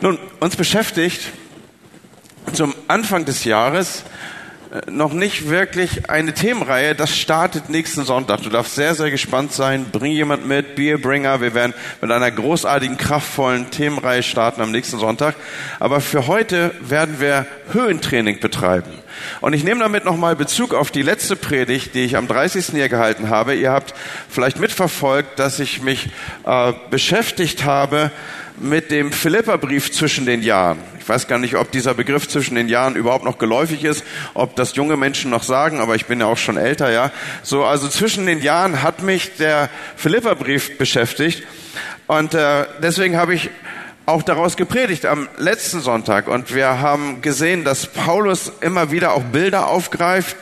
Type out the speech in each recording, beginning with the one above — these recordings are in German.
Nun, uns beschäftigt zum Anfang des Jahres äh, noch nicht wirklich eine Themenreihe. Das startet nächsten Sonntag. Du darfst sehr, sehr gespannt sein. Bring jemand mit, Beerbringer. Wir werden mit einer großartigen, kraftvollen Themenreihe starten am nächsten Sonntag. Aber für heute werden wir Höhentraining betreiben. Und ich nehme damit nochmal Bezug auf die letzte Predigt, die ich am 30. hier gehalten habe. Ihr habt vielleicht mitverfolgt, dass ich mich äh, beschäftigt habe mit dem Philipperbrief zwischen den Jahren. Ich weiß gar nicht, ob dieser Begriff zwischen den Jahren überhaupt noch geläufig ist, ob das junge Menschen noch sagen, aber ich bin ja auch schon älter, ja. So, also zwischen den Jahren hat mich der Philipperbrief beschäftigt und äh, deswegen habe ich auch daraus gepredigt am letzten Sonntag und wir haben gesehen, dass Paulus immer wieder auch Bilder aufgreift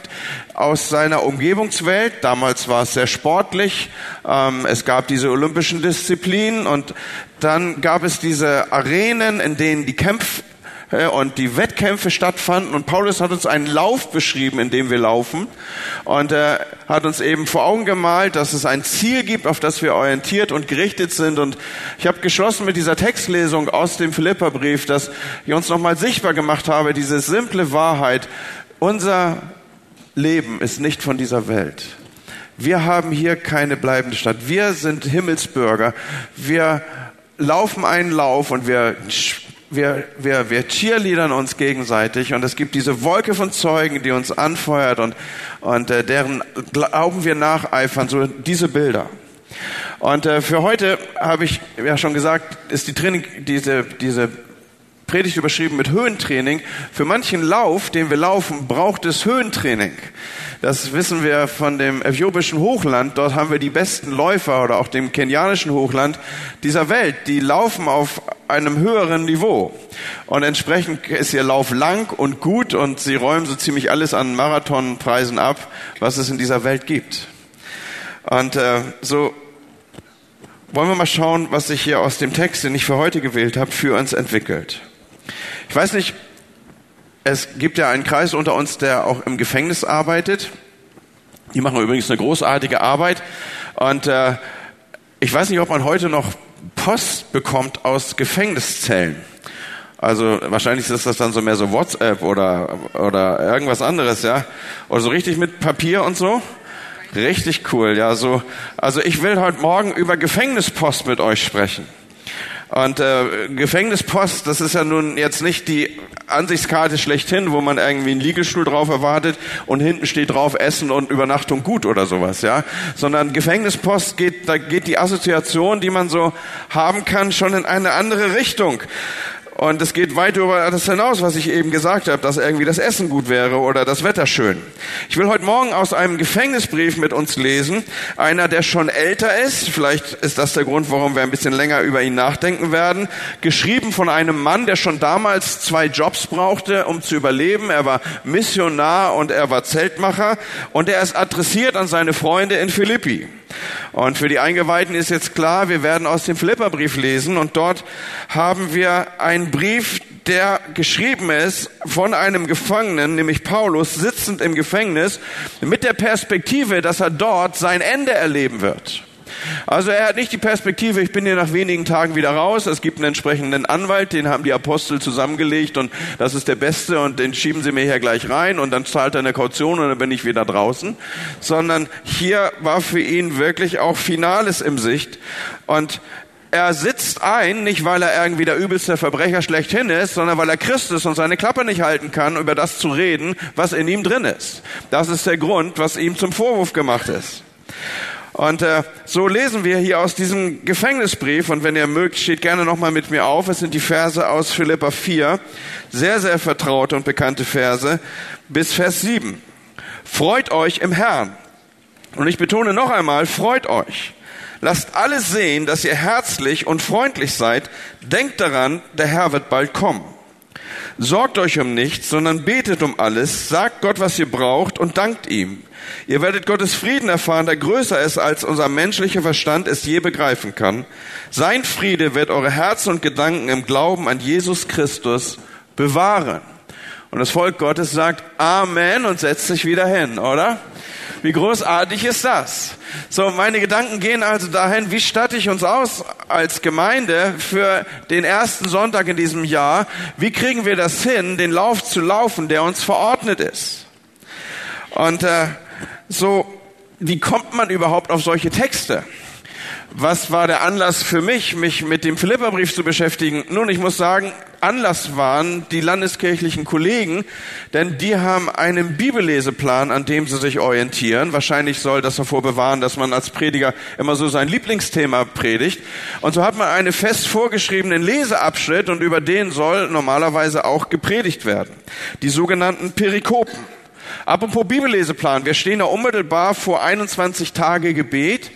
aus seiner Umgebungswelt. Damals war es sehr sportlich. Ähm, es gab diese olympischen Disziplinen und dann gab es diese Arenen, in denen die Kämpfe und die Wettkämpfe stattfanden. Und Paulus hat uns einen Lauf beschrieben, in dem wir laufen. Und er hat uns eben vor Augen gemalt, dass es ein Ziel gibt, auf das wir orientiert und gerichtet sind. Und ich habe geschlossen mit dieser Textlesung aus dem Philipperbrief, dass ich uns nochmal sichtbar gemacht habe, diese simple Wahrheit. Unser Leben ist nicht von dieser Welt. Wir haben hier keine bleibende Stadt. Wir sind Himmelsbürger. Wir laufen einen Lauf und wir wir, wir, wir cheerleadern uns gegenseitig und es gibt diese Wolke von Zeugen, die uns anfeuert und, und äh, deren Glauben wir nacheifern, so diese Bilder. Und äh, für heute habe ich ja schon gesagt, ist die Training, diese, diese Predigt überschrieben mit Höhentraining. Für manchen Lauf, den wir laufen, braucht es Höhentraining. Das wissen wir von dem äthiopischen Hochland. Dort haben wir die besten Läufer oder auch dem kenianischen Hochland dieser Welt. Die laufen auf einem höheren Niveau. Und entsprechend ist ihr Lauf lang und gut und sie räumen so ziemlich alles an Marathonpreisen ab, was es in dieser Welt gibt. Und äh, so wollen wir mal schauen, was sich hier aus dem Text, den ich für heute gewählt habe, für uns entwickelt. Ich weiß nicht, es gibt ja einen Kreis unter uns, der auch im Gefängnis arbeitet. Die machen übrigens eine großartige Arbeit. Und äh, ich weiß nicht, ob man heute noch Post bekommt aus Gefängniszellen. Also wahrscheinlich ist das dann so mehr so WhatsApp oder oder irgendwas anderes, ja. Oder so richtig mit Papier und so. Richtig cool, ja. So, also ich will heute Morgen über Gefängnispost mit euch sprechen. Und äh, Gefängnispost, das ist ja nun jetzt nicht die Ansichtskarte schlechthin, wo man irgendwie einen Liegestuhl drauf erwartet und hinten steht drauf Essen und Übernachtung gut oder sowas, ja. Sondern Gefängnispost geht, da geht die Assoziation, die man so haben kann, schon in eine andere Richtung. Und es geht weit über das hinaus, was ich eben gesagt habe, dass irgendwie das Essen gut wäre oder das Wetter schön. Ich will heute Morgen aus einem Gefängnisbrief mit uns lesen. Einer, der schon älter ist. Vielleicht ist das der Grund, warum wir ein bisschen länger über ihn nachdenken werden. Geschrieben von einem Mann, der schon damals zwei Jobs brauchte, um zu überleben. Er war Missionar und er war Zeltmacher. Und er ist adressiert an seine Freunde in Philippi. Und für die Eingeweihten ist jetzt klar, wir werden aus dem Philipperbrief lesen und dort haben wir einen Brief, der geschrieben ist von einem Gefangenen, nämlich Paulus, sitzend im Gefängnis, mit der Perspektive, dass er dort sein Ende erleben wird. Also er hat nicht die Perspektive, ich bin hier nach wenigen Tagen wieder raus, es gibt einen entsprechenden Anwalt, den haben die Apostel zusammengelegt und das ist der Beste und den schieben sie mir hier gleich rein und dann zahlt er eine Kaution und dann bin ich wieder draußen. Sondern hier war für ihn wirklich auch Finales im Sicht und er sitzt ein, nicht weil er irgendwie der übelste Verbrecher schlechthin ist, sondern weil er Christ ist und seine Klappe nicht halten kann, über das zu reden, was in ihm drin ist. Das ist der Grund, was ihm zum Vorwurf gemacht ist. Und äh, so lesen wir hier aus diesem Gefängnisbrief, und wenn ihr mögt, steht gerne nochmal mit mir auf, es sind die Verse aus Philippa 4, sehr, sehr vertraute und bekannte Verse, bis Vers 7. Freut euch im Herrn. Und ich betone noch einmal, freut euch. Lasst alles sehen, dass ihr herzlich und freundlich seid. Denkt daran, der Herr wird bald kommen. Sorgt euch um nichts, sondern betet um alles, sagt Gott, was ihr braucht und dankt ihm. Ihr werdet Gottes Frieden erfahren, der größer ist, als unser menschlicher Verstand es je begreifen kann. Sein Friede wird eure Herzen und Gedanken im Glauben an Jesus Christus bewahren. Und das Volk Gottes sagt Amen und setzt sich wieder hin, oder? Wie großartig ist das? So, meine Gedanken gehen also dahin, wie statte ich uns aus als Gemeinde für den ersten Sonntag in diesem Jahr? Wie kriegen wir das hin, den Lauf zu laufen, der uns verordnet ist? Und äh, so, wie kommt man überhaupt auf solche Texte? Was war der Anlass für mich, mich mit dem Philipperbrief zu beschäftigen? Nun, ich muss sagen, Anlass waren die landeskirchlichen Kollegen, denn die haben einen Bibelleseplan, an dem sie sich orientieren. Wahrscheinlich soll das davor bewahren, dass man als Prediger immer so sein Lieblingsthema predigt. Und so hat man einen fest vorgeschriebenen Leseabschnitt und über den soll normalerweise auch gepredigt werden. Die sogenannten Perikopen. Apropos Bibelleseplan, wir stehen da unmittelbar vor 21 Tage Gebet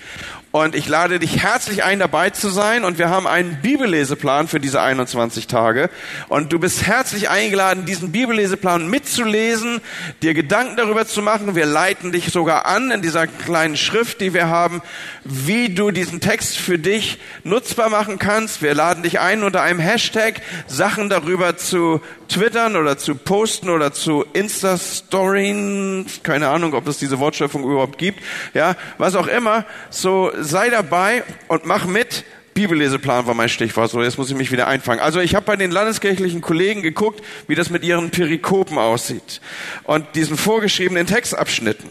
und ich lade dich herzlich ein, dabei zu sein. Und wir haben einen Bibelleseplan für diese 21 Tage. Und du bist herzlich eingeladen, diesen Bibelleseplan mitzulesen, dir Gedanken darüber zu machen. Wir leiten dich sogar an in dieser kleinen Schrift, die wir haben, wie du diesen Text für dich nutzbar machen kannst. Wir laden dich ein, unter einem Hashtag Sachen darüber zu twittern oder zu posten oder zu Insta-Storyen. Keine Ahnung, ob es diese Wortschöpfung überhaupt gibt. Ja, was auch immer. So, sei dabei und mach mit. Bibelleseplan war mein Stichwort. So, jetzt muss ich mich wieder einfangen. Also ich habe bei den landeskirchlichen Kollegen geguckt, wie das mit ihren Perikopen aussieht und diesen vorgeschriebenen Textabschnitten.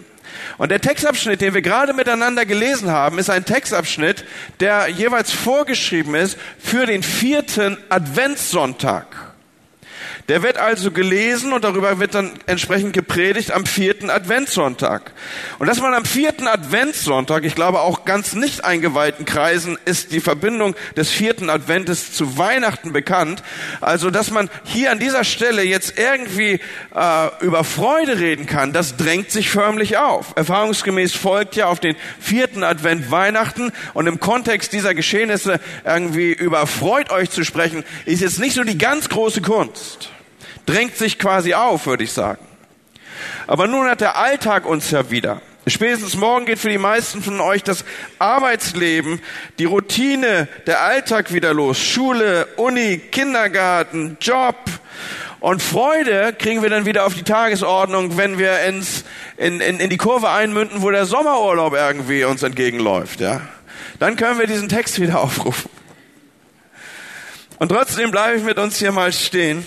Und der Textabschnitt, den wir gerade miteinander gelesen haben, ist ein Textabschnitt, der jeweils vorgeschrieben ist für den vierten Adventssonntag. Der wird also gelesen und darüber wird dann entsprechend gepredigt am vierten Adventssonntag. Und dass man am vierten Adventssonntag, ich glaube auch ganz nicht eingeweihten Kreisen, ist die Verbindung des vierten Adventes zu Weihnachten bekannt. Also, dass man hier an dieser Stelle jetzt irgendwie äh, über Freude reden kann, das drängt sich förmlich auf. Erfahrungsgemäß folgt ja auf den vierten Advent Weihnachten und im Kontext dieser Geschehnisse irgendwie über freut euch zu sprechen, ist jetzt nicht so die ganz große Kunst drängt sich quasi auf, würde ich sagen. Aber nun hat der Alltag uns ja wieder. Spätestens morgen geht für die meisten von euch das Arbeitsleben, die Routine, der Alltag wieder los. Schule, Uni, Kindergarten, Job. Und Freude kriegen wir dann wieder auf die Tagesordnung, wenn wir ins, in, in, in die Kurve einmünden, wo der Sommerurlaub irgendwie uns entgegenläuft. Ja? Dann können wir diesen Text wieder aufrufen. Und trotzdem bleibe ich mit uns hier mal stehen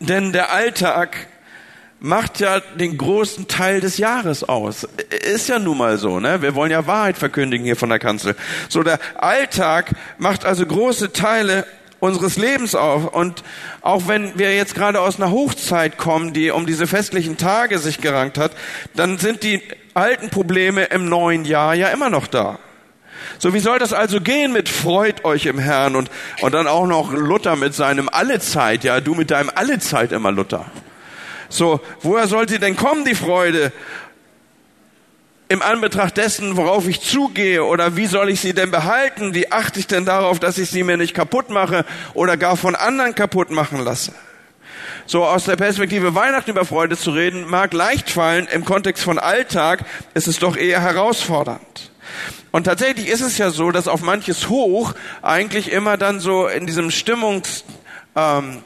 denn der Alltag macht ja den großen Teil des Jahres aus. Ist ja nun mal so, ne? Wir wollen ja Wahrheit verkündigen hier von der Kanzel. So, der Alltag macht also große Teile unseres Lebens auf. Und auch wenn wir jetzt gerade aus einer Hochzeit kommen, die um diese festlichen Tage sich gerankt hat, dann sind die alten Probleme im neuen Jahr ja immer noch da. So, wie soll das also gehen mit freut euch im Herrn und, und dann auch noch Luther mit seinem Allezeit, ja, du mit deinem Allezeit immer Luther. So, woher soll sie denn kommen, die Freude? Im Anbetracht dessen, worauf ich zugehe, oder wie soll ich sie denn behalten? Wie achte ich denn darauf, dass ich sie mir nicht kaputt mache oder gar von anderen kaputt machen lasse? So aus der Perspektive Weihnachten über Freude zu reden, mag leicht fallen. Im Kontext von Alltag ist es doch eher herausfordernd. Und tatsächlich ist es ja so, dass auf manches Hoch eigentlich immer dann so in diesem Stimmungs ähm,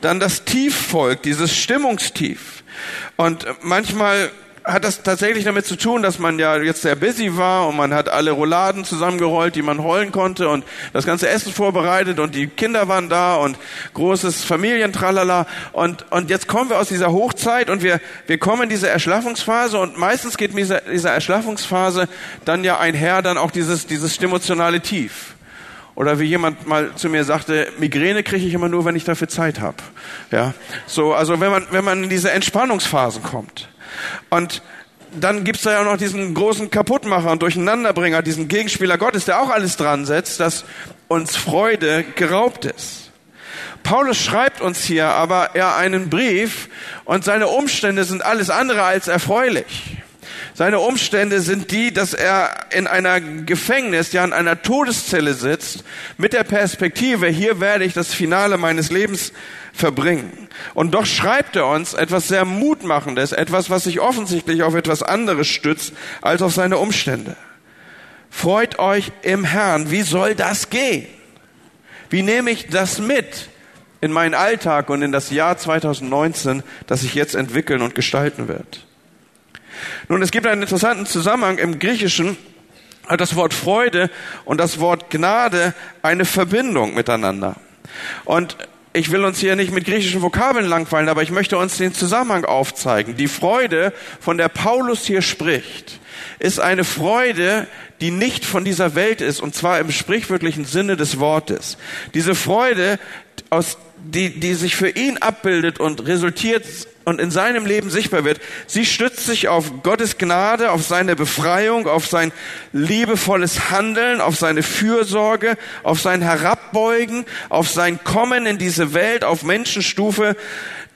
dann das Tief folgt, dieses Stimmungstief. Und manchmal hat das tatsächlich damit zu tun, dass man ja jetzt sehr busy war und man hat alle Rouladen zusammengerollt, die man rollen konnte und das ganze Essen vorbereitet und die Kinder waren da und großes Familientralala und, und jetzt kommen wir aus dieser Hochzeit und wir, wir kommen in diese Erschlaffungsphase und meistens geht mit dieser, Erschlaffungsphase dann ja einher dann auch dieses, dieses emotionale Tief. Oder wie jemand mal zu mir sagte, Migräne kriege ich immer nur, wenn ich dafür Zeit habe. Ja, so also wenn man wenn man in diese Entspannungsphasen kommt. Und dann gibt's da ja noch diesen großen Kaputtmacher und Durcheinanderbringer, diesen Gegenspieler Gottes, der auch alles dran setzt, dass uns Freude geraubt ist. Paulus schreibt uns hier aber er einen Brief und seine Umstände sind alles andere als erfreulich. Seine Umstände sind die, dass er in einer Gefängnis, ja in einer Todeszelle sitzt, mit der Perspektive, hier werde ich das Finale meines Lebens verbringen. Und doch schreibt er uns etwas sehr Mutmachendes, etwas, was sich offensichtlich auf etwas anderes stützt als auf seine Umstände. Freut euch im Herrn. Wie soll das gehen? Wie nehme ich das mit in meinen Alltag und in das Jahr 2019, das sich jetzt entwickeln und gestalten wird? Nun, es gibt einen interessanten Zusammenhang im Griechischen, hat das Wort Freude und das Wort Gnade eine Verbindung miteinander. Und ich will uns hier nicht mit griechischen Vokabeln langweilen, aber ich möchte uns den Zusammenhang aufzeigen. Die Freude, von der Paulus hier spricht, ist eine Freude, die nicht von dieser Welt ist, und zwar im sprichwörtlichen Sinne des Wortes. Diese Freude, aus, die, die sich für ihn abbildet und resultiert und in seinem Leben sichtbar wird, sie stützt sich auf Gottes Gnade, auf seine Befreiung, auf sein liebevolles Handeln, auf seine Fürsorge, auf sein Herabbeugen, auf sein Kommen in diese Welt, auf Menschenstufe.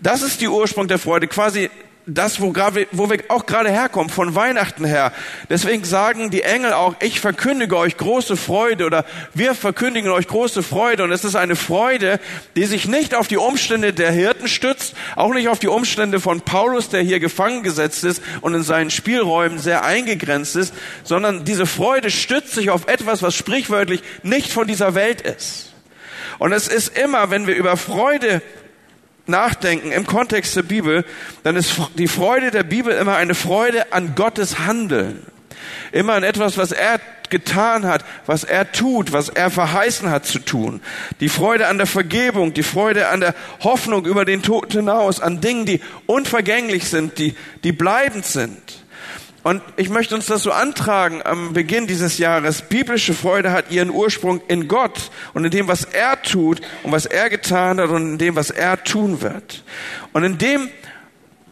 Das ist die Ursprung der Freude, quasi das, wo, grade, wo wir auch gerade herkommen, von Weihnachten her. Deswegen sagen die Engel auch, ich verkündige euch große Freude oder wir verkündigen euch große Freude. Und es ist eine Freude, die sich nicht auf die Umstände der Hirten stützt, auch nicht auf die Umstände von Paulus, der hier gefangen gesetzt ist und in seinen Spielräumen sehr eingegrenzt ist, sondern diese Freude stützt sich auf etwas, was sprichwörtlich nicht von dieser Welt ist. Und es ist immer, wenn wir über Freude nachdenken im Kontext der Bibel, dann ist die Freude der Bibel immer eine Freude an Gottes Handeln. Immer an etwas, was er getan hat, was er tut, was er verheißen hat zu tun. Die Freude an der Vergebung, die Freude an der Hoffnung über den Tod hinaus, an Dingen, die unvergänglich sind, die, die bleibend sind. Und ich möchte uns das so antragen am Beginn dieses Jahres. Biblische Freude hat ihren Ursprung in Gott und in dem, was er tut und was er getan hat und in dem, was er tun wird. Und in dem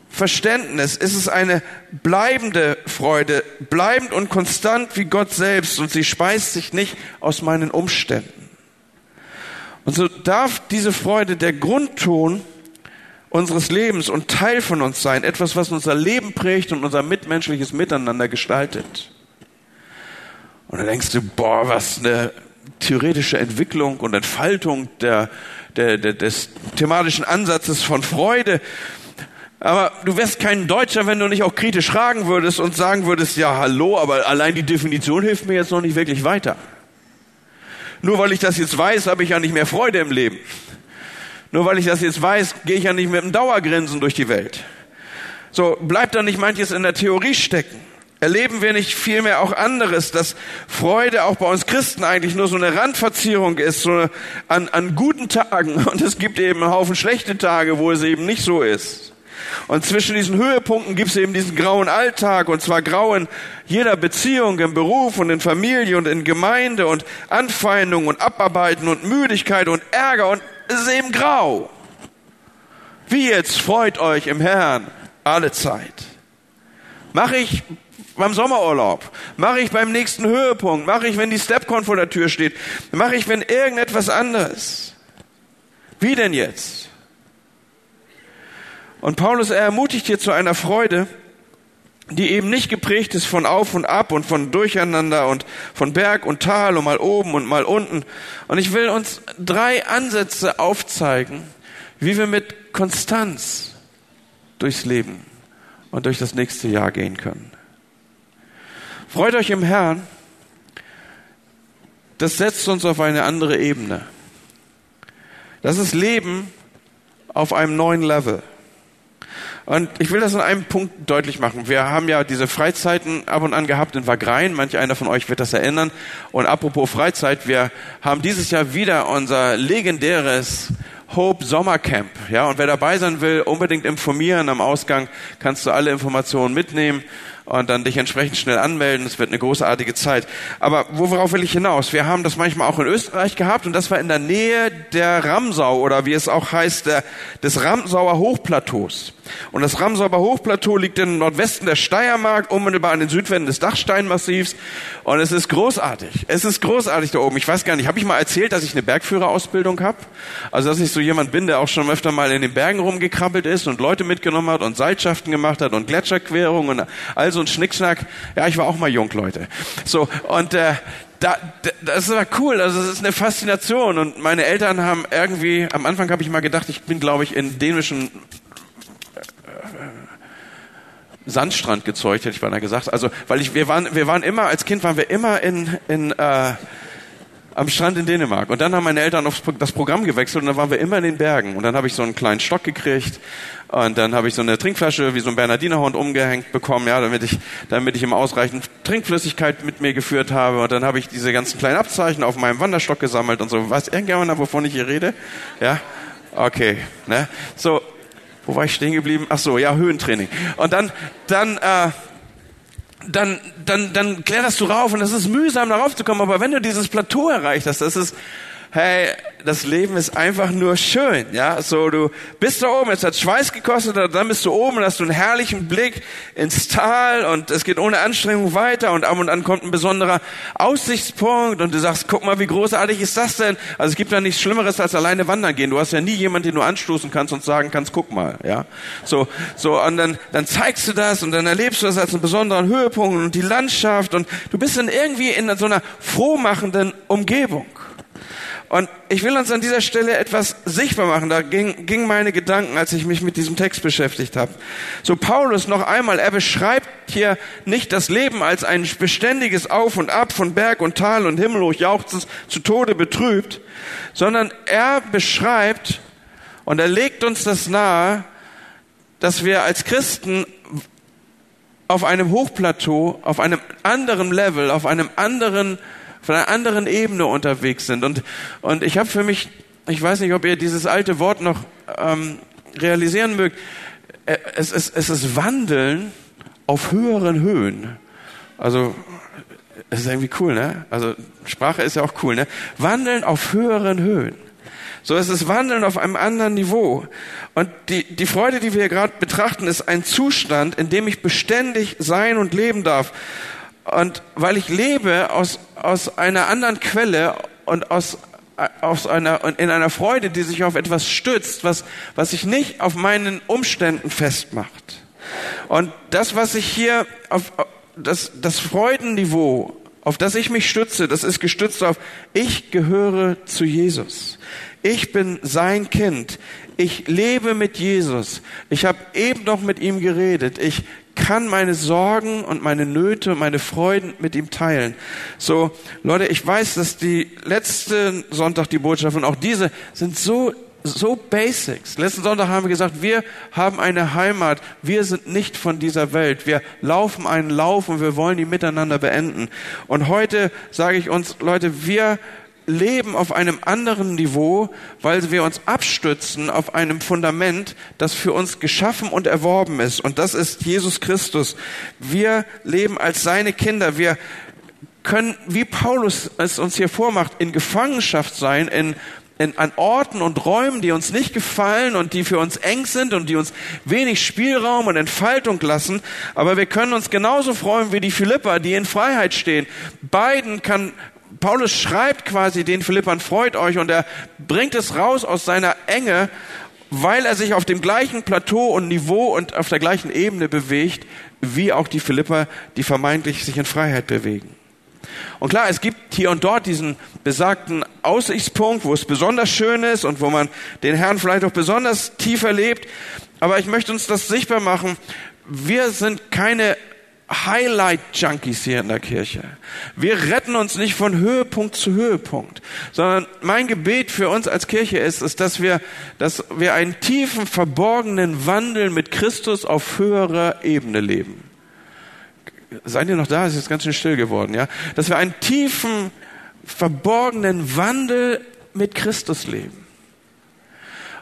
Verständnis ist es eine bleibende Freude, bleibend und konstant wie Gott selbst und sie speist sich nicht aus meinen Umständen. Und so darf diese Freude der Grundton unseres Lebens und Teil von uns sein, etwas, was unser Leben prägt und unser mitmenschliches Miteinander gestaltet. Und dann denkst du, boah, was eine theoretische Entwicklung und Entfaltung der, der, der, des thematischen Ansatzes von Freude. Aber du wärst kein Deutscher, wenn du nicht auch kritisch fragen würdest und sagen würdest, ja, hallo, aber allein die Definition hilft mir jetzt noch nicht wirklich weiter. Nur weil ich das jetzt weiß, habe ich ja nicht mehr Freude im Leben. Nur weil ich das jetzt weiß, gehe ich ja nicht mit einem Dauergrinsen durch die Welt. So, bleibt da nicht manches in der Theorie stecken. Erleben wir nicht vielmehr auch anderes, dass Freude auch bei uns Christen eigentlich nur so eine Randverzierung ist, so eine, an, an guten Tagen. Und es gibt eben einen Haufen schlechte Tage, wo es eben nicht so ist. Und zwischen diesen Höhepunkten gibt es eben diesen grauen Alltag, und zwar grauen jeder Beziehung im Beruf und in Familie und in Gemeinde und Anfeindung und Abarbeiten und Müdigkeit und Ärger und ist eben grau. Wie jetzt freut euch im Herrn alle Zeit. Mache ich beim Sommerurlaub, mache ich beim nächsten Höhepunkt, mache ich, wenn die Stepcon vor der Tür steht, mache ich, wenn irgendetwas anderes. Wie denn jetzt? Und Paulus er ermutigt hier zu einer Freude, die eben nicht geprägt ist von Auf und Ab und von Durcheinander und von Berg und Tal und mal oben und mal unten. Und ich will uns drei Ansätze aufzeigen, wie wir mit Konstanz durchs Leben und durch das nächste Jahr gehen können. Freut euch im Herrn. Das setzt uns auf eine andere Ebene. Das ist Leben auf einem neuen Level. Und ich will das in einem Punkt deutlich machen. Wir haben ja diese Freizeiten ab und an gehabt in Wagrein. Manch einer von euch wird das erinnern. Und apropos Freizeit, wir haben dieses Jahr wieder unser legendäres Hope Sommercamp. Ja, und wer dabei sein will, unbedingt informieren. Am Ausgang kannst du alle Informationen mitnehmen und dann dich entsprechend schnell anmelden. Es wird eine großartige Zeit. Aber worauf will ich hinaus? Wir haben das manchmal auch in Österreich gehabt und das war in der Nähe der Ramsau oder wie es auch heißt, der, des Ramsauer Hochplateaus. Und das Ramsauer Hochplateau liegt im Nordwesten der Steiermark, unmittelbar an den Südwänden des Dachsteinmassivs. Und es ist großartig. Es ist großartig da oben. Ich weiß gar nicht, habe ich mal erzählt, dass ich eine Bergführerausbildung habe? Also, dass ich so jemand bin, der auch schon öfter mal in den Bergen rumgekrabbelt ist und Leute mitgenommen hat und Seilschaften gemacht hat und Gletscherquerungen und all so ein Schnickschnack. Ja, ich war auch mal jung, Leute. So, und äh, da, das war cool, also es ist eine Faszination und meine Eltern haben irgendwie, am Anfang habe ich mal gedacht, ich bin glaube ich in dänischen Sandstrand gezeugt, hätte ich beinahe gesagt. Also, weil ich, wir waren, wir waren immer, als Kind waren wir immer in, in, äh, am Strand in Dänemark. Und dann haben meine Eltern auf das Programm gewechselt und dann waren wir immer in den Bergen. Und dann habe ich so einen kleinen Stock gekriegt und dann habe ich so eine Trinkflasche wie so ein Bernardinerhund umgehängt bekommen, ja, damit ich, damit ich ihm ausreichend Trinkflüssigkeit mit mir geführt habe. Und dann habe ich diese ganzen kleinen Abzeichen auf meinem Wanderstock gesammelt und so. Weiß irgendjemand, wovon ich hier rede? Ja? Okay, ne? So, wo war ich stehen geblieben? Ach so, ja, Höhentraining. Und dann, dann, äh, dann, dann, dann kletterst du rauf und es ist mühsam, darauf zu kommen. Aber wenn du dieses Plateau erreicht hast, das ist, hey, das Leben ist einfach nur schön, ja. So, du bist da oben, es hat Schweiß gekostet, dann bist du oben und hast du einen herrlichen Blick ins Tal und es geht ohne Anstrengung weiter und ab und an kommt ein besonderer Aussichtspunkt und du sagst, guck mal, wie großartig ist das denn? Also es gibt da nichts Schlimmeres als alleine wandern gehen. Du hast ja nie jemanden, den du anstoßen kannst und sagen kannst, guck mal, ja. So, so, und dann, dann zeigst du das und dann erlebst du das als einen besonderen Höhepunkt und die Landschaft und du bist dann irgendwie in so einer frohmachenden Umgebung. Und ich will uns an dieser Stelle etwas sichtbar machen. Da ging, ging meine Gedanken, als ich mich mit diesem Text beschäftigt habe. So Paulus noch einmal, er beschreibt hier nicht das Leben als ein beständiges Auf und Ab von Berg und Tal und Himmel hoch jauchzend zu Tode betrübt, sondern er beschreibt und er legt uns das nahe, dass wir als Christen auf einem Hochplateau, auf einem anderen Level, auf einem anderen von einer anderen Ebene unterwegs sind. Und, und ich habe für mich, ich weiß nicht, ob ihr dieses alte Wort noch ähm, realisieren mögt, äh, es ist, es ist Wandeln auf höheren Höhen. Also, es ist irgendwie cool, ne? Also, Sprache ist ja auch cool, ne? Wandeln auf höheren Höhen. So ist es Wandeln auf einem anderen Niveau. Und die, die Freude, die wir hier gerade betrachten, ist ein Zustand, in dem ich beständig sein und leben darf. Und weil ich lebe aus, aus einer anderen Quelle und aus, aus einer, in einer Freude, die sich auf etwas stützt, was, was sich nicht auf meinen Umständen festmacht. Und das, was ich hier auf, das, das Freudenniveau, auf das ich mich stütze, das ist gestützt auf, ich gehöre zu Jesus. Ich bin sein Kind. Ich lebe mit Jesus. Ich habe eben noch mit ihm geredet. Ich kann meine Sorgen und meine Nöte und meine Freuden mit ihm teilen. So, Leute, ich weiß, dass die letzten Sonntag die Botschaft und auch diese sind so so Basics. Letzten Sonntag haben wir gesagt, wir haben eine Heimat. Wir sind nicht von dieser Welt. Wir laufen einen Lauf und wir wollen ihn miteinander beenden. Und heute sage ich uns, Leute, wir leben auf einem anderen Niveau, weil wir uns abstützen auf einem Fundament, das für uns geschaffen und erworben ist. Und das ist Jesus Christus. Wir leben als seine Kinder. Wir können, wie Paulus es uns hier vormacht, in Gefangenschaft sein, in, in, an Orten und Räumen, die uns nicht gefallen und die für uns eng sind und die uns wenig Spielraum und Entfaltung lassen. Aber wir können uns genauso freuen wie die Philippa, die in Freiheit stehen. Beiden kann Paulus schreibt quasi den Philippern, freut euch und er bringt es raus aus seiner Enge, weil er sich auf dem gleichen Plateau und Niveau und auf der gleichen Ebene bewegt, wie auch die Philipper, die vermeintlich sich in Freiheit bewegen. Und klar, es gibt hier und dort diesen besagten Aussichtspunkt, wo es besonders schön ist und wo man den Herrn vielleicht auch besonders tief erlebt. Aber ich möchte uns das sichtbar machen. Wir sind keine Highlight-Junkies hier in der Kirche. Wir retten uns nicht von Höhepunkt zu Höhepunkt, sondern mein Gebet für uns als Kirche ist, ist, dass wir, dass wir einen tiefen, verborgenen Wandel mit Christus auf höherer Ebene leben. Seid ihr noch da? Es ist ganz schön still geworden, ja? Dass wir einen tiefen, verborgenen Wandel mit Christus leben.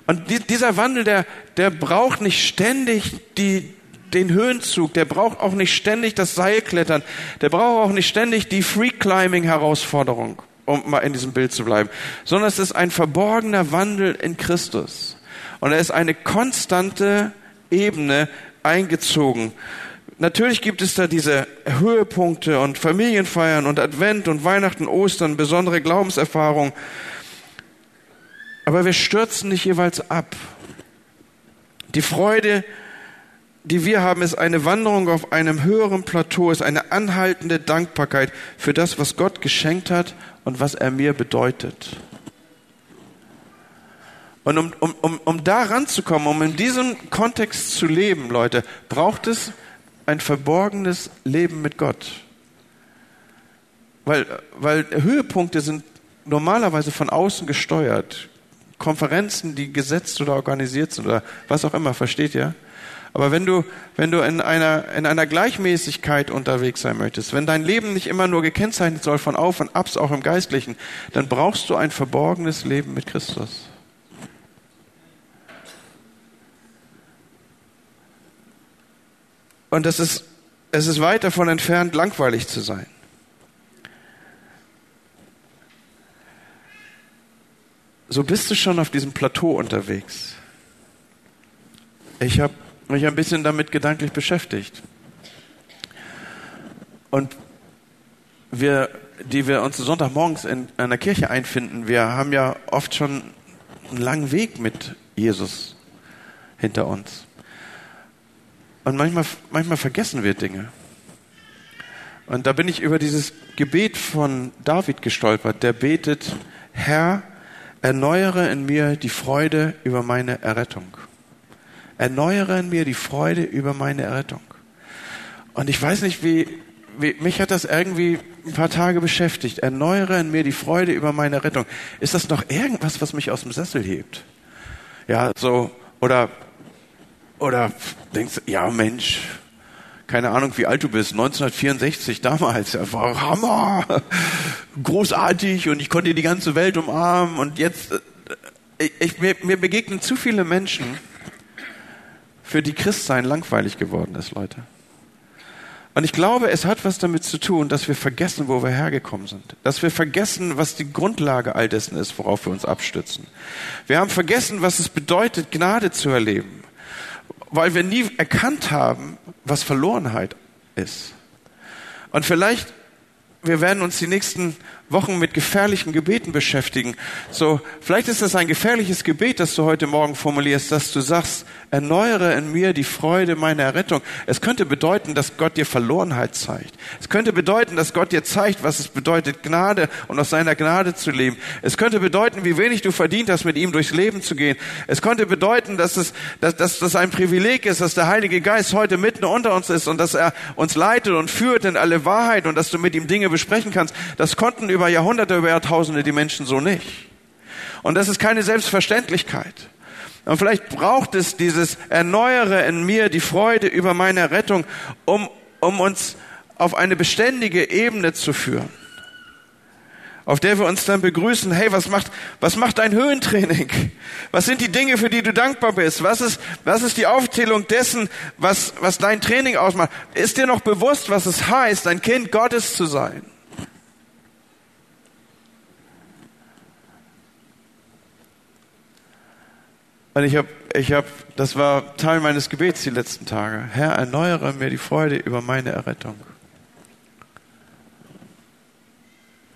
Und dieser Wandel, der, der braucht nicht ständig die, den Höhenzug, der braucht auch nicht ständig das Seilklettern, der braucht auch nicht ständig die Free-Climbing-Herausforderung, um mal in diesem Bild zu bleiben, sondern es ist ein verborgener Wandel in Christus. Und er ist eine konstante Ebene eingezogen. Natürlich gibt es da diese Höhepunkte und Familienfeiern und Advent und Weihnachten, Ostern, besondere Glaubenserfahrungen. Aber wir stürzen nicht jeweils ab. Die Freude die wir haben, ist eine Wanderung auf einem höheren Plateau, ist eine anhaltende Dankbarkeit für das, was Gott geschenkt hat und was er mir bedeutet. Und um, um, um, um da ranzukommen, um in diesem Kontext zu leben, Leute, braucht es ein verborgenes Leben mit Gott. Weil, weil Höhepunkte sind normalerweise von außen gesteuert. Konferenzen, die gesetzt oder organisiert sind oder was auch immer, versteht ihr? Aber wenn du, wenn du in einer, in einer Gleichmäßigkeit unterwegs sein möchtest, wenn dein Leben nicht immer nur gekennzeichnet soll von Auf und Abs, auch im Geistlichen, dann brauchst du ein verborgenes Leben mit Christus. Und das ist, es ist weit davon entfernt, langweilig zu sein. So bist du schon auf diesem Plateau unterwegs. Ich habe mich ein bisschen damit gedanklich beschäftigt. Und wir, die wir uns Sonntagmorgens in einer Kirche einfinden, wir haben ja oft schon einen langen Weg mit Jesus hinter uns. Und manchmal, manchmal vergessen wir Dinge. Und da bin ich über dieses Gebet von David gestolpert, der betet, Herr, erneuere in mir die Freude über meine Errettung. Erneuere in mir die Freude über meine Errettung. Und ich weiß nicht, wie, wie, mich hat das irgendwie ein paar Tage beschäftigt. Erneuere in mir die Freude über meine Rettung. Ist das noch irgendwas, was mich aus dem Sessel hebt? Ja, so, oder, oder denkst du, ja Mensch, keine Ahnung, wie alt du bist, 1964 damals, ja, war Hammer, großartig und ich konnte die ganze Welt umarmen und jetzt, äh, ich, mir, mir begegnen zu viele Menschen, für die Christsein langweilig geworden ist, Leute. Und ich glaube, es hat was damit zu tun, dass wir vergessen, wo wir hergekommen sind. Dass wir vergessen, was die Grundlage all dessen ist, worauf wir uns abstützen. Wir haben vergessen, was es bedeutet, Gnade zu erleben. Weil wir nie erkannt haben, was Verlorenheit ist. Und vielleicht, wir werden uns die nächsten Wochen mit gefährlichen Gebeten beschäftigen. So, vielleicht ist das ein gefährliches Gebet, das du heute Morgen formulierst, dass du sagst, erneuere in mir die Freude meiner Errettung. Es könnte bedeuten, dass Gott dir Verlorenheit zeigt. Es könnte bedeuten, dass Gott dir zeigt, was es bedeutet, Gnade und aus seiner Gnade zu leben. Es könnte bedeuten, wie wenig du verdient hast, mit ihm durchs Leben zu gehen. Es könnte bedeuten, dass es, dass, dass das ein Privileg ist, dass der Heilige Geist heute mitten unter uns ist und dass er uns leitet und führt in alle Wahrheit und dass du mit ihm Dinge besprechen kannst. Das konnten über Jahrhunderte, über Jahrtausende die Menschen so nicht. Und das ist keine Selbstverständlichkeit. Und vielleicht braucht es dieses Erneuere in mir die Freude über meine Rettung, um, um uns auf eine beständige Ebene zu führen, auf der wir uns dann begrüßen, hey, was macht, was macht dein Höhentraining? Was sind die Dinge, für die du dankbar bist? Was ist, was ist die Aufzählung dessen, was, was dein Training ausmacht? Ist dir noch bewusst, was es heißt, ein Kind Gottes zu sein? Und ich habe, ich hab, das war Teil meines Gebets die letzten Tage. Herr, erneuere mir die Freude über meine Errettung.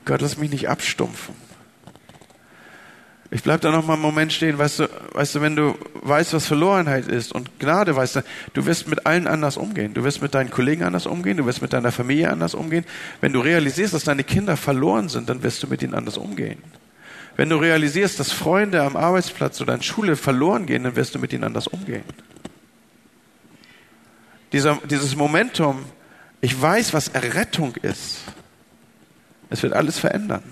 Gott, lass mich nicht abstumpfen. Ich bleib da noch mal einen Moment stehen, weißt du, weißt du, wenn du weißt, was Verlorenheit ist und Gnade weißt du, du wirst mit allen anders umgehen. Du wirst mit deinen Kollegen anders umgehen, du wirst mit deiner Familie anders umgehen. Wenn du realisierst, dass deine Kinder verloren sind, dann wirst du mit ihnen anders umgehen. Wenn du realisierst, dass Freunde am Arbeitsplatz oder in Schule verloren gehen, dann wirst du mit ihnen anders umgehen. Dieser, dieses Momentum, ich weiß, was Errettung ist. Es wird alles verändern.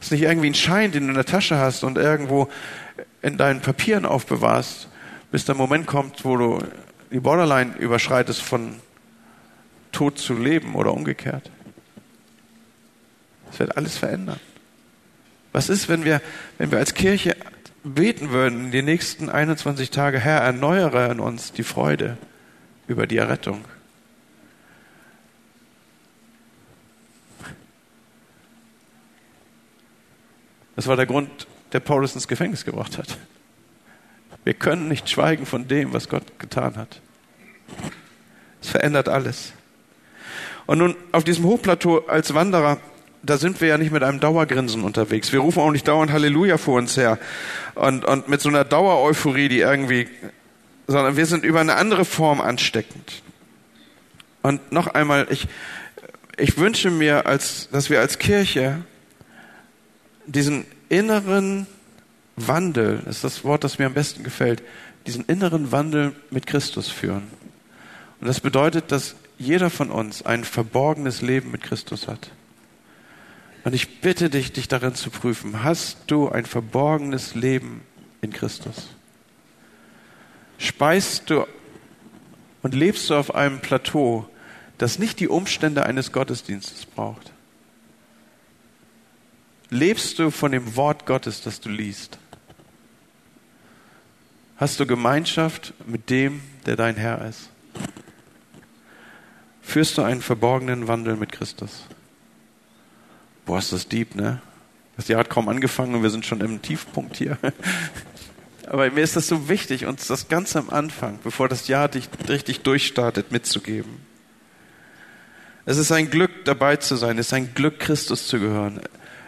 Es ist nicht irgendwie ein Schein, den du in der Tasche hast und irgendwo in deinen Papieren aufbewahrst, bis der Moment kommt, wo du die Borderline überschreitest von Tod zu Leben oder umgekehrt. Es wird alles verändern. Was ist, wenn wir, wenn wir als Kirche beten würden, die nächsten 21 Tage, Herr, erneuere in uns die Freude über die Errettung? Das war der Grund, der Paulus ins Gefängnis gebracht hat. Wir können nicht schweigen von dem, was Gott getan hat. Es verändert alles. Und nun auf diesem Hochplateau als Wanderer da sind wir ja nicht mit einem Dauergrinsen unterwegs. Wir rufen auch nicht dauernd Halleluja vor uns her und, und mit so einer Dauereuphorie, die irgendwie, sondern wir sind über eine andere Form ansteckend. Und noch einmal, ich, ich wünsche mir, als, dass wir als Kirche diesen inneren Wandel, das ist das Wort, das mir am besten gefällt, diesen inneren Wandel mit Christus führen. Und das bedeutet, dass jeder von uns ein verborgenes Leben mit Christus hat Und ich bitte dich, dich darin zu prüfen. Hast du ein verborgenes Leben in Christus? Speist du und lebst du auf einem Plateau, das nicht die Umstände eines Gottesdienstes braucht? Lebst du von dem Wort Gottes, das du liest? Hast du Gemeinschaft mit dem, der dein Herr ist? Führst du einen verborgenen Wandel mit Christus? Boah, ist das deep, ne? Das Jahr hat kaum angefangen und wir sind schon im Tiefpunkt hier. Aber mir ist das so wichtig, uns das ganz am Anfang, bevor das Jahr richtig durchstartet, mitzugeben. Es ist ein Glück, dabei zu sein. Es ist ein Glück, Christus zu gehören.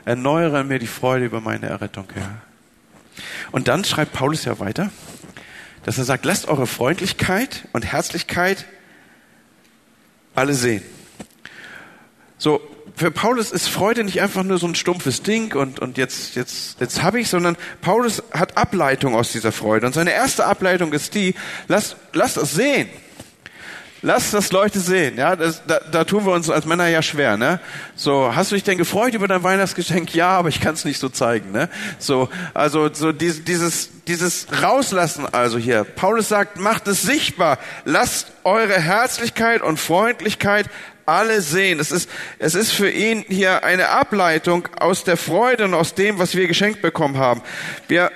Erneuere mir die Freude über meine Errettung, Herr. Und dann schreibt Paulus ja weiter, dass er sagt, lasst eure Freundlichkeit und Herzlichkeit alle sehen. So, für Paulus ist Freude nicht einfach nur so ein stumpfes Ding und, und jetzt, jetzt, jetzt habe ich, sondern Paulus hat Ableitung aus dieser Freude. Und seine erste Ableitung ist die, lasst, lasst es sehen. Lass das Leute sehen, ja, das, da, da tun wir uns als Männer ja schwer, ne? So, hast du dich denn gefreut über dein Weihnachtsgeschenk? Ja, aber ich kann es nicht so zeigen, ne? So, also so dieses, dieses, dieses rauslassen, also hier. Paulus sagt, macht es sichtbar, lasst eure Herzlichkeit und Freundlichkeit alle sehen. Es ist, es ist für ihn hier eine Ableitung aus der Freude und aus dem, was wir geschenkt bekommen haben. Wir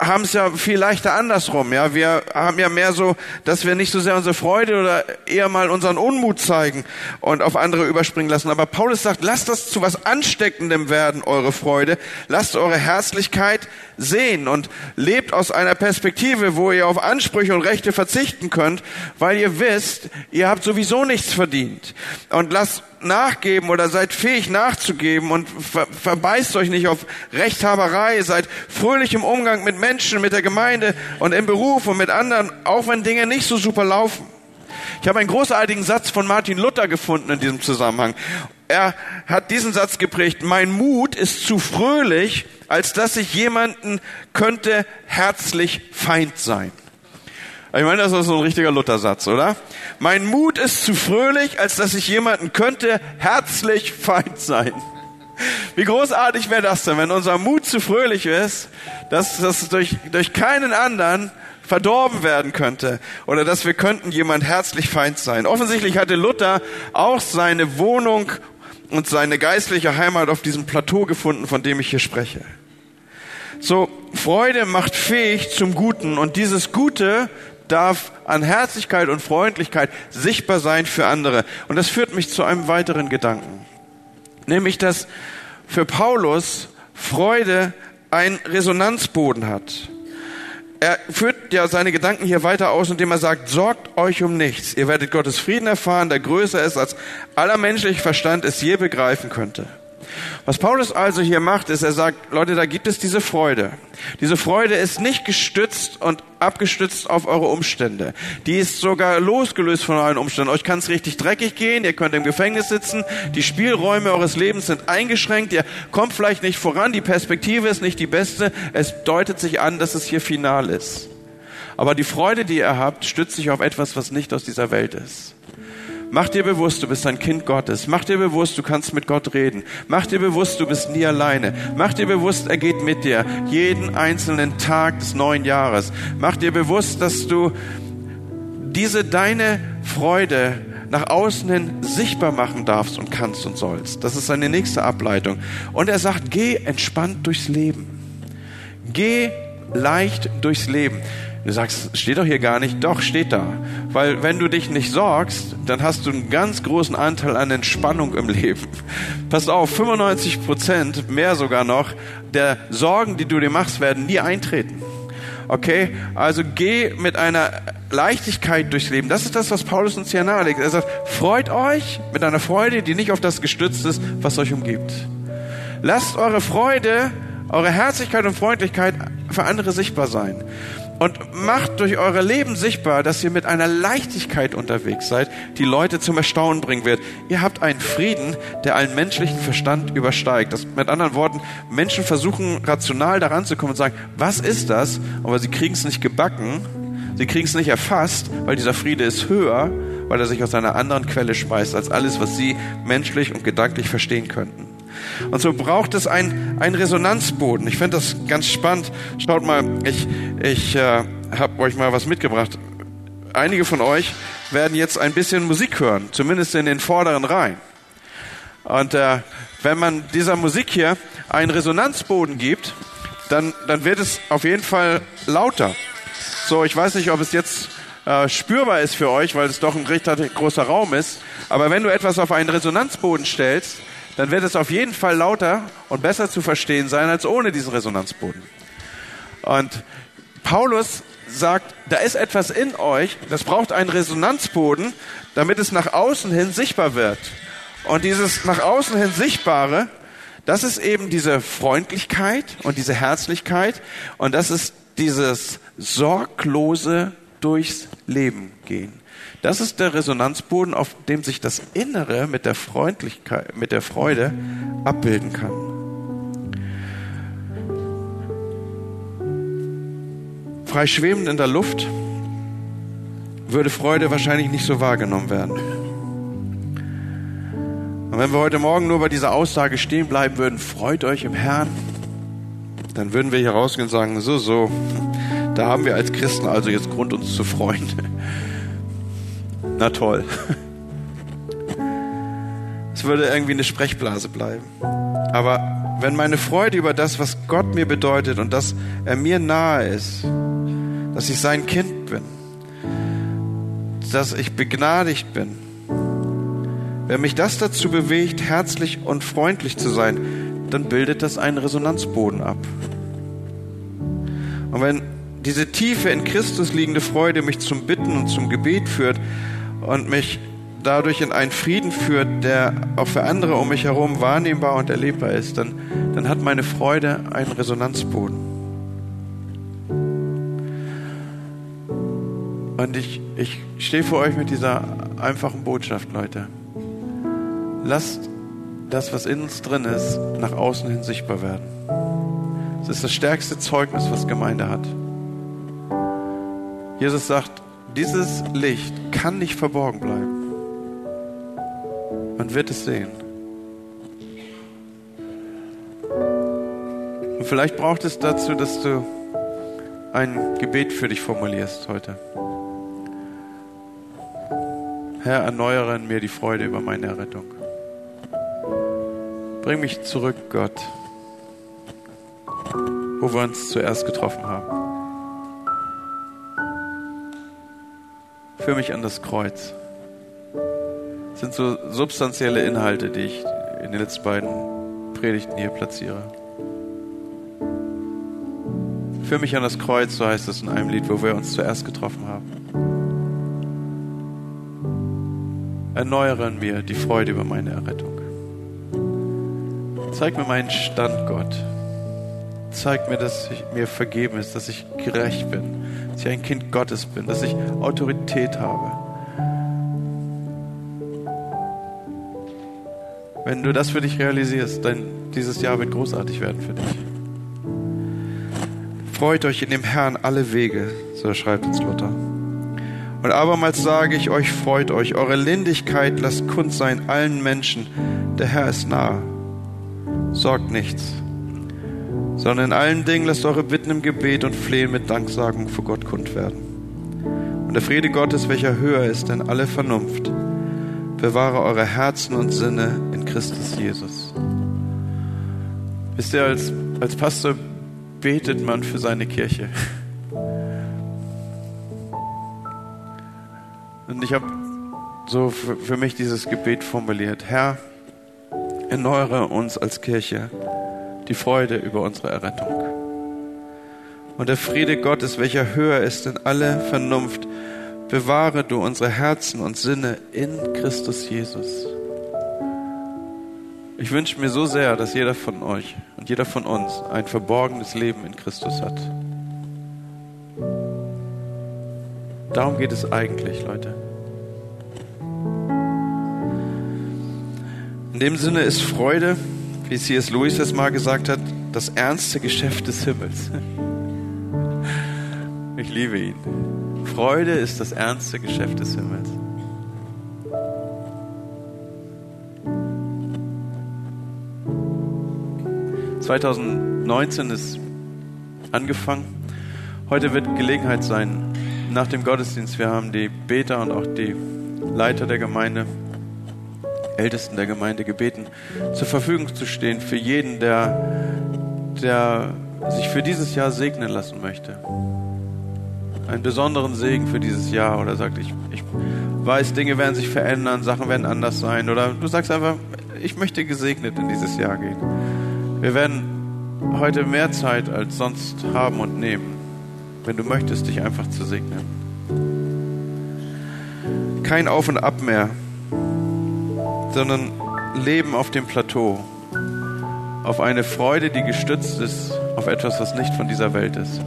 haben es ja viel leichter andersrum. Ja, wir haben ja mehr so, dass wir nicht so sehr unsere Freude oder eher mal unseren Unmut zeigen und auf andere überspringen lassen. Aber Paulus sagt, lasst das zu was Ansteckendem werden, eure Freude. Lasst eure Herzlichkeit sehen und lebt aus einer Perspektive, wo ihr auf Ansprüche und Rechte verzichten könnt, weil ihr wisst, ihr habt sowieso nichts verdient. Und lasst nachgeben oder seid fähig nachzugeben und ver verbeißt euch nicht auf Rechthaberei, seid fröhlich im Umgang mit Menschen, mit der Gemeinde und im Beruf und mit anderen, auch wenn Dinge nicht so super laufen. Ich habe einen großartigen Satz von Martin Luther gefunden in diesem Zusammenhang. Er hat diesen Satz geprägt, mein Mut ist zu fröhlich, als dass ich jemanden könnte herzlich Feind sein. Ich meine, das ist so ein richtiger Luthersatz, oder? Mein Mut ist zu fröhlich, als dass ich jemanden könnte herzlich Feind sein. Wie großartig wäre das denn, wenn unser Mut zu fröhlich ist, dass das durch, durch keinen anderen verdorben werden könnte oder dass wir könnten jemand herzlich Feind sein. Offensichtlich hatte Luther auch seine Wohnung und seine geistliche Heimat auf diesem Plateau gefunden, von dem ich hier spreche. So, Freude macht fähig zum Guten und dieses Gute darf an Herzlichkeit und Freundlichkeit sichtbar sein für andere. Und das führt mich zu einem weiteren Gedanken. Nämlich, dass für Paulus Freude ein Resonanzboden hat. Er führt ja seine Gedanken hier weiter aus, indem er sagt, sorgt euch um nichts. Ihr werdet Gottes Frieden erfahren, der größer ist, als aller menschliche Verstand es je begreifen könnte. Was Paulus also hier macht, ist, er sagt, Leute, da gibt es diese Freude. Diese Freude ist nicht gestützt und abgestützt auf eure Umstände. Die ist sogar losgelöst von euren Umständen. Euch kann es richtig dreckig gehen, ihr könnt im Gefängnis sitzen, die Spielräume eures Lebens sind eingeschränkt, ihr kommt vielleicht nicht voran, die Perspektive ist nicht die beste, es deutet sich an, dass es hier final ist. Aber die Freude, die ihr habt, stützt sich auf etwas, was nicht aus dieser Welt ist. Mach dir bewusst, du bist ein Kind Gottes. Mach dir bewusst, du kannst mit Gott reden. Mach dir bewusst, du bist nie alleine. Mach dir bewusst, er geht mit dir jeden einzelnen Tag des neuen Jahres. Mach dir bewusst, dass du diese deine Freude nach außen hin sichtbar machen darfst und kannst und sollst. Das ist seine nächste Ableitung. Und er sagt, geh entspannt durchs Leben. Geh leicht durchs Leben. Du sagst, steht doch hier gar nicht. Doch, steht da. Weil wenn du dich nicht sorgst, dann hast du einen ganz großen Anteil an Entspannung im Leben. Pass auf, 95 Prozent, mehr sogar noch, der Sorgen, die du dir machst, werden nie eintreten. Okay? Also geh mit einer Leichtigkeit durchs Leben. Das ist das, was Paulus uns hier nahelegt. Er sagt, freut euch mit einer Freude, die nicht auf das gestützt ist, was euch umgibt. Lasst eure Freude, eure Herzlichkeit und Freundlichkeit für andere sichtbar sein und macht durch eure Leben sichtbar, dass ihr mit einer Leichtigkeit unterwegs seid, die Leute zum Erstaunen bringen wird. Ihr habt einen Frieden, der allen menschlichen Verstand übersteigt. Das, mit anderen Worten, Menschen versuchen rational daran zu kommen und sagen, was ist das? Aber sie kriegen es nicht gebacken, sie kriegen es nicht erfasst, weil dieser Friede ist höher, weil er sich aus einer anderen Quelle speist als alles, was sie menschlich und gedanklich verstehen könnten. Und so braucht es einen Resonanzboden. Ich finde das ganz spannend. Schaut mal, ich, ich äh, habe euch mal was mitgebracht. Einige von euch werden jetzt ein bisschen Musik hören, zumindest in den vorderen Reihen. Und äh, wenn man dieser Musik hier einen Resonanzboden gibt, dann, dann wird es auf jeden Fall lauter. So, ich weiß nicht, ob es jetzt äh, spürbar ist für euch, weil es doch ein recht großer Raum ist. Aber wenn du etwas auf einen Resonanzboden stellst, dann wird es auf jeden Fall lauter und besser zu verstehen sein als ohne diesen Resonanzboden. Und Paulus sagt, da ist etwas in euch, das braucht einen Resonanzboden, damit es nach außen hin sichtbar wird. Und dieses nach außen hin Sichtbare, das ist eben diese Freundlichkeit und diese Herzlichkeit und das ist dieses sorglose durchs Leben gehen. Das ist der Resonanzboden, auf dem sich das Innere mit der Freundlichkeit, mit der Freude abbilden kann. Frei schwebend in der Luft würde Freude wahrscheinlich nicht so wahrgenommen werden. Und wenn wir heute Morgen nur bei dieser Aussage stehen bleiben würden, freut euch im Herrn, dann würden wir hier rausgehen und sagen, so, so, da haben wir als Christen also jetzt Grund, uns zu freuen. Na toll. Es würde irgendwie eine Sprechblase bleiben. Aber wenn meine Freude über das, was Gott mir bedeutet und dass er mir nahe ist, dass ich sein Kind bin, dass ich begnadigt bin, wenn mich das dazu bewegt, herzlich und freundlich zu sein, dann bildet das einen Resonanzboden ab. Und wenn diese tiefe in Christus liegende Freude mich zum Bitten und zum Gebet führt und mich dadurch in einen Frieden führt, der auch für andere um mich herum wahrnehmbar und erlebbar ist, dann, dann hat meine Freude einen Resonanzboden. Und ich, ich stehe vor euch mit dieser einfachen Botschaft, Leute. Lasst das, was in uns drin ist, nach außen hin sichtbar werden. Es ist das stärkste Zeugnis, was Gemeinde hat. Jesus sagt, dieses Licht kann nicht verborgen bleiben. Man wird es sehen. Und vielleicht braucht es dazu, dass du ein Gebet für dich formulierst heute. Herr, erneuere in mir die Freude über meine Errettung. Bring mich zurück, Gott, wo wir uns zuerst getroffen haben. Führ mich an das Kreuz. Das sind so substanzielle Inhalte, die ich in den letzten beiden Predigten hier platziere. Führ mich an das Kreuz, so heißt es in einem Lied, wo wir uns zuerst getroffen haben. Erneuere in mir die Freude über meine Errettung. Zeig mir meinen Stand, Gott. Zeig mir, dass ich, mir vergeben ist, dass ich gerecht bin, dass ich ein Kind Gottes bin, dass ich Autorität habe. Wenn du das für dich realisierst, dann dieses Jahr wird großartig werden für dich. Freut euch in dem Herrn alle Wege, so schreibt uns Luther. Und abermals sage ich euch, freut euch, eure Lindigkeit lasst kund sein allen Menschen, der Herr ist nahe. Sorgt nichts sondern in allen Dingen lasst eure Bitten im Gebet und Flehen mit Danksagung vor Gott kund werden. Und der Friede Gottes, welcher höher ist denn alle Vernunft, bewahre eure Herzen und Sinne in Christus Jesus. Wisst ihr, als, als Pastor betet man für seine Kirche. Und ich habe so für, für mich dieses Gebet formuliert. Herr, erneuere uns als Kirche die Freude über unsere Errettung. Und der Friede Gottes, welcher höher ist in alle Vernunft, bewahre du unsere Herzen und Sinne in Christus Jesus. Ich wünsche mir so sehr, dass jeder von euch und jeder von uns ein verborgenes Leben in Christus hat. Darum geht es eigentlich, Leute. In dem Sinne ist Freude wie C.S. Lewis es mal gesagt hat, das ernste Geschäft des Himmels. Ich liebe ihn. Freude ist das ernste Geschäft des Himmels. 2019 ist angefangen. Heute wird Gelegenheit sein, nach dem Gottesdienst, wir haben die Beter und auch die Leiter der Gemeinde, Ältesten der Gemeinde gebeten, zur Verfügung zu stehen für jeden, der, der sich für dieses Jahr segnen lassen möchte. Einen besonderen Segen für dieses Jahr oder sagt, ich, ich weiß, Dinge werden sich verändern, Sachen werden anders sein oder du sagst einfach, ich möchte gesegnet in dieses Jahr gehen. Wir werden heute mehr Zeit als sonst haben und nehmen, wenn du möchtest, dich einfach zu segnen. Kein Auf und Ab mehr, sondern Leben auf dem Plateau, auf eine Freude, die gestützt ist auf etwas, was nicht von dieser Welt ist.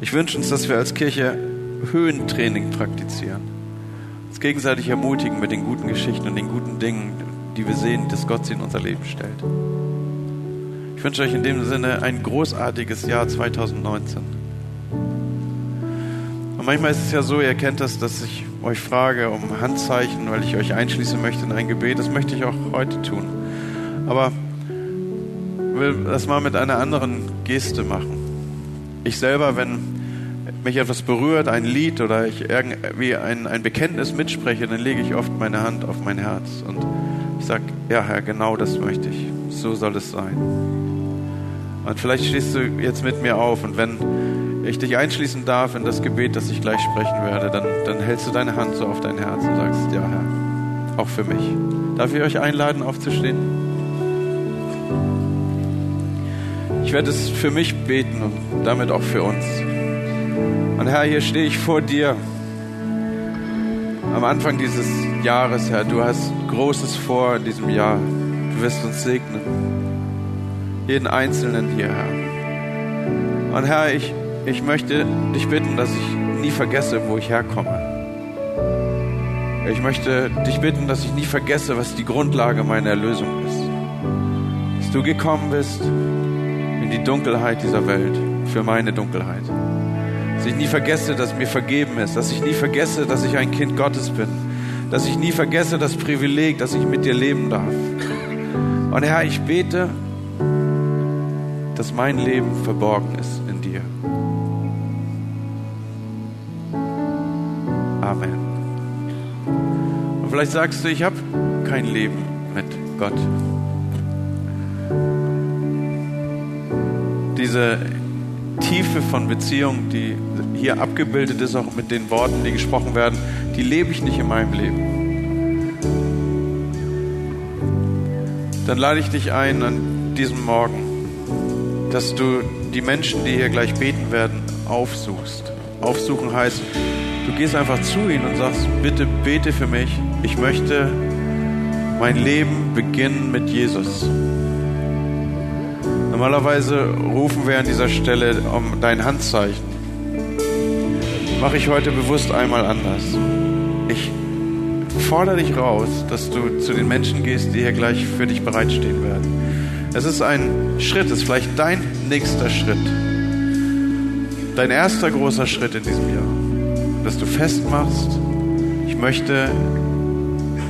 Ich wünsche uns, dass wir als Kirche Höhentraining praktizieren, uns gegenseitig ermutigen mit den guten Geschichten und den guten Dingen, die wir sehen, dass Gott sie in unser Leben stellt. Ich wünsche euch in dem Sinne ein großartiges Jahr 2019. Und manchmal ist es ja so, ihr kennt das, dass ich euch frage um Handzeichen, weil ich euch einschließen möchte in ein Gebet. Das möchte ich auch heute tun. Aber will das mal mit einer anderen Geste machen. Ich selber, wenn mich etwas berührt, ein Lied oder ich irgendwie ein, ein Bekenntnis mitspreche, dann lege ich oft meine Hand auf mein Herz und ich sage, ja Herr, genau das möchte ich. So soll es sein. Und vielleicht stehst du jetzt mit mir auf und wenn ich dich einschließen darf in das Gebet, das ich gleich sprechen werde, dann, dann hältst du deine Hand so auf dein Herz und sagst, ja Herr, auch für mich. Darf ich euch einladen, aufzustehen? Ich werde es für mich beten und damit auch für uns. Und Herr, hier stehe ich vor dir am Anfang dieses Jahres, Herr. Du hast Großes vor in diesem Jahr. Du wirst uns segnen. Jeden Einzelnen hier, Herr. Und Herr, ich, ich möchte dich bitten, dass ich nie vergesse, wo ich herkomme. Ich möchte dich bitten, dass ich nie vergesse, was die Grundlage meiner Erlösung ist. Dass du gekommen bist in die Dunkelheit dieser Welt, für meine Dunkelheit. Dass ich nie vergesse, dass mir vergeben ist. Dass ich nie vergesse, dass ich ein Kind Gottes bin. Dass ich nie vergesse das Privileg, dass ich mit dir leben darf. Und Herr, ich bete, dass mein Leben verborgen ist Amen. Und vielleicht sagst du, ich habe kein Leben mit Gott. Diese Tiefe von Beziehung, die hier abgebildet ist, auch mit den Worten, die gesprochen werden, die lebe ich nicht in meinem Leben. Dann lade ich dich ein an diesem Morgen, dass du die Menschen, die hier gleich beten werden, aufsuchst. Aufsuchen heißt, du gehst einfach zu ihnen und sagst, bitte bete für mich. Ich möchte mein Leben beginnen mit Jesus. Normalerweise rufen wir an dieser Stelle um dein Handzeichen. Mache ich heute bewusst einmal anders. Ich fordere dich raus, dass du zu den Menschen gehst, die hier gleich für dich bereitstehen werden. Es ist ein Schritt, es ist vielleicht dein nächster Schritt. Dein erster großer Schritt in diesem Jahr. Dass du festmachst, ich möchte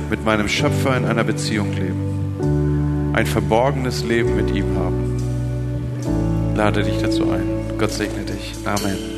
mit meinem Schöpfer in einer Beziehung leben. Ein verborgenes Leben mit ihm haben lade dich dazu ein. Gott segne dich. Amen.